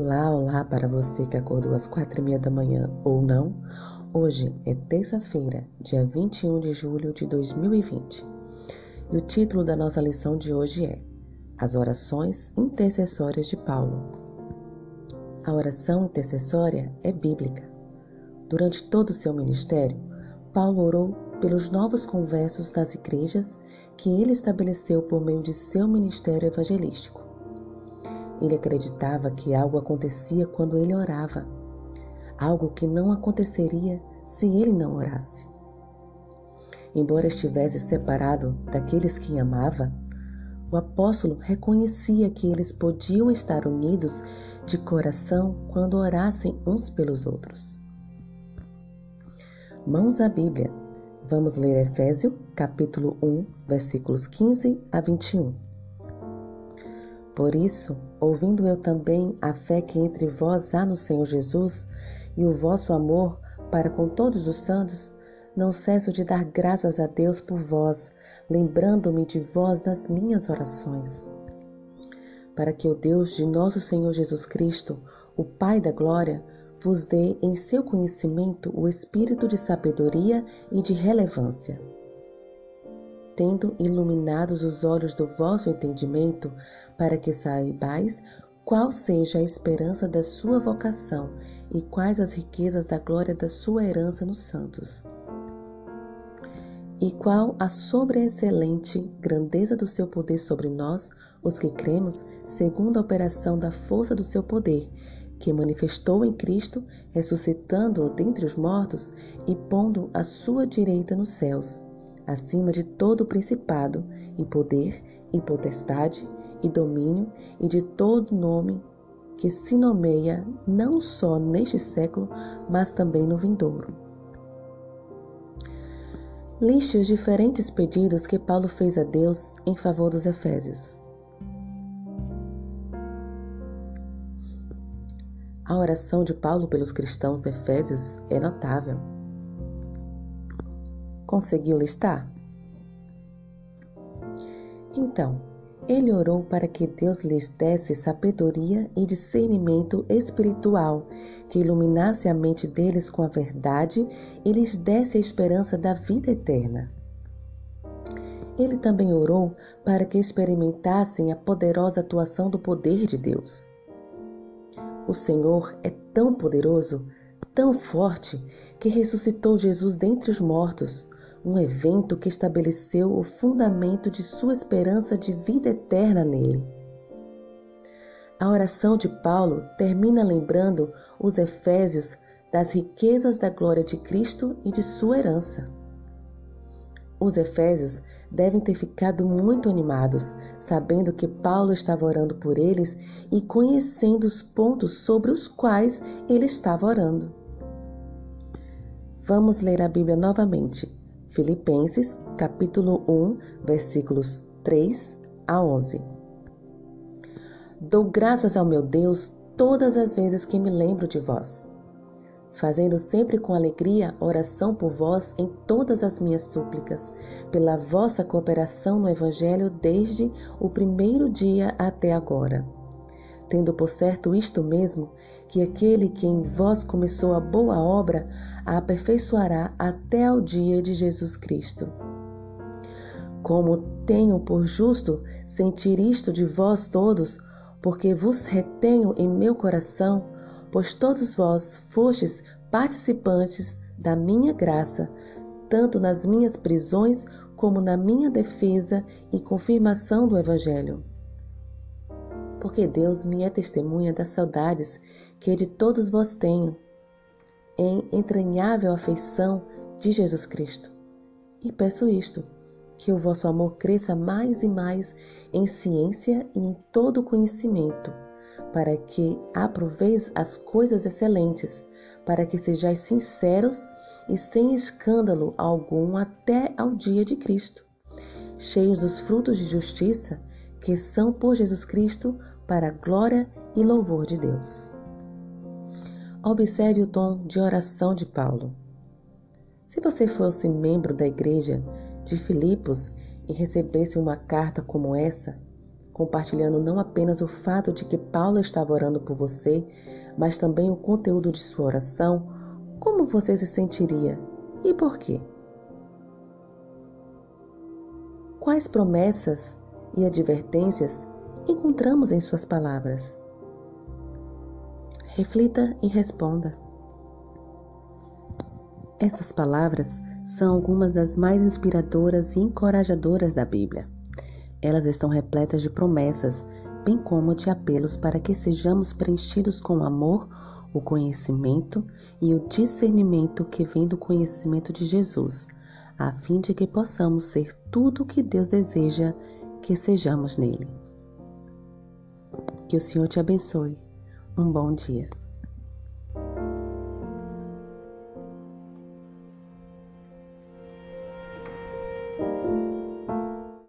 Olá, olá para você que acordou às quatro e meia da manhã ou não. Hoje é terça-feira, dia 21 de julho de 2020. E o título da nossa lição de hoje é As Orações Intercessórias de Paulo. A oração intercessória é bíblica. Durante todo o seu ministério, Paulo orou pelos novos conversos das igrejas que ele estabeleceu por meio de seu ministério evangelístico. Ele acreditava que algo acontecia quando ele orava, algo que não aconteceria se ele não orasse. Embora estivesse separado daqueles que amava, o apóstolo reconhecia que eles podiam estar unidos de coração quando orassem uns pelos outros. Mãos à Bíblia. Vamos ler Efésio, capítulo 1, versículos 15 a 21. Por isso, ouvindo eu também a fé que entre vós há no Senhor Jesus e o vosso amor para com todos os santos, não cesso de dar graças a Deus por vós, lembrando-me de vós nas minhas orações. Para que o Deus de nosso Senhor Jesus Cristo, o Pai da Glória, vos dê em seu conhecimento o espírito de sabedoria e de relevância tendo iluminados os olhos do vosso entendimento, para que saibais qual seja a esperança da sua vocação e quais as riquezas da glória da sua herança nos santos. E qual a sobreexcelente grandeza do seu poder sobre nós, os que cremos, segundo a operação da força do seu poder, que manifestou em Cristo, ressuscitando-o dentre os mortos e pondo a sua direita nos céus acima de todo principado e poder e potestade e domínio e de todo nome que se nomeia não só neste século, mas também no vindouro. Liste os diferentes pedidos que Paulo fez a Deus em favor dos Efésios. A oração de Paulo pelos cristãos efésios é notável. Conseguiu listar? Então, ele orou para que Deus lhes desse sabedoria e discernimento espiritual, que iluminasse a mente deles com a verdade e lhes desse a esperança da vida eterna. Ele também orou para que experimentassem a poderosa atuação do poder de Deus. O Senhor é tão poderoso, tão forte, que ressuscitou Jesus dentre os mortos, um evento que estabeleceu o fundamento de sua esperança de vida eterna nele. A oração de Paulo termina lembrando os Efésios das riquezas da glória de Cristo e de sua herança. Os Efésios devem ter ficado muito animados, sabendo que Paulo estava orando por eles e conhecendo os pontos sobre os quais ele estava orando. Vamos ler a Bíblia novamente. Filipenses, capítulo 1, versículos 3 a 11. Dou graças ao meu Deus todas as vezes que me lembro de vós, fazendo sempre com alegria oração por vós em todas as minhas súplicas, pela vossa cooperação no Evangelho desde o primeiro dia até agora tendo por certo isto mesmo, que aquele que em vós começou a boa obra a aperfeiçoará até ao dia de Jesus Cristo. Como tenho por justo sentir isto de vós todos, porque vos retenho em meu coração, pois todos vós fostes participantes da minha graça, tanto nas minhas prisões como na minha defesa e confirmação do Evangelho porque Deus me é testemunha das saudades que de todos vós tenho, em entranhável afeição de Jesus Cristo. E peço isto, que o vosso amor cresça mais e mais em ciência e em todo conhecimento, para que aproveis as coisas excelentes, para que sejais sinceros e sem escândalo algum até ao dia de Cristo, cheios dos frutos de justiça que são por Jesus Cristo para a glória e louvor de Deus. Observe o tom de oração de Paulo. Se você fosse membro da igreja de Filipos e recebesse uma carta como essa, compartilhando não apenas o fato de que Paulo estava orando por você, mas também o conteúdo de sua oração, como você se sentiria e por quê? Quais promessas e advertências encontramos em suas palavras? Reflita e responda. Essas palavras são algumas das mais inspiradoras e encorajadoras da Bíblia. Elas estão repletas de promessas, bem como de apelos para que sejamos preenchidos com o amor, o conhecimento e o discernimento que vem do conhecimento de Jesus, a fim de que possamos ser tudo o que Deus deseja que sejamos nele. Que o Senhor te abençoe. Um bom dia.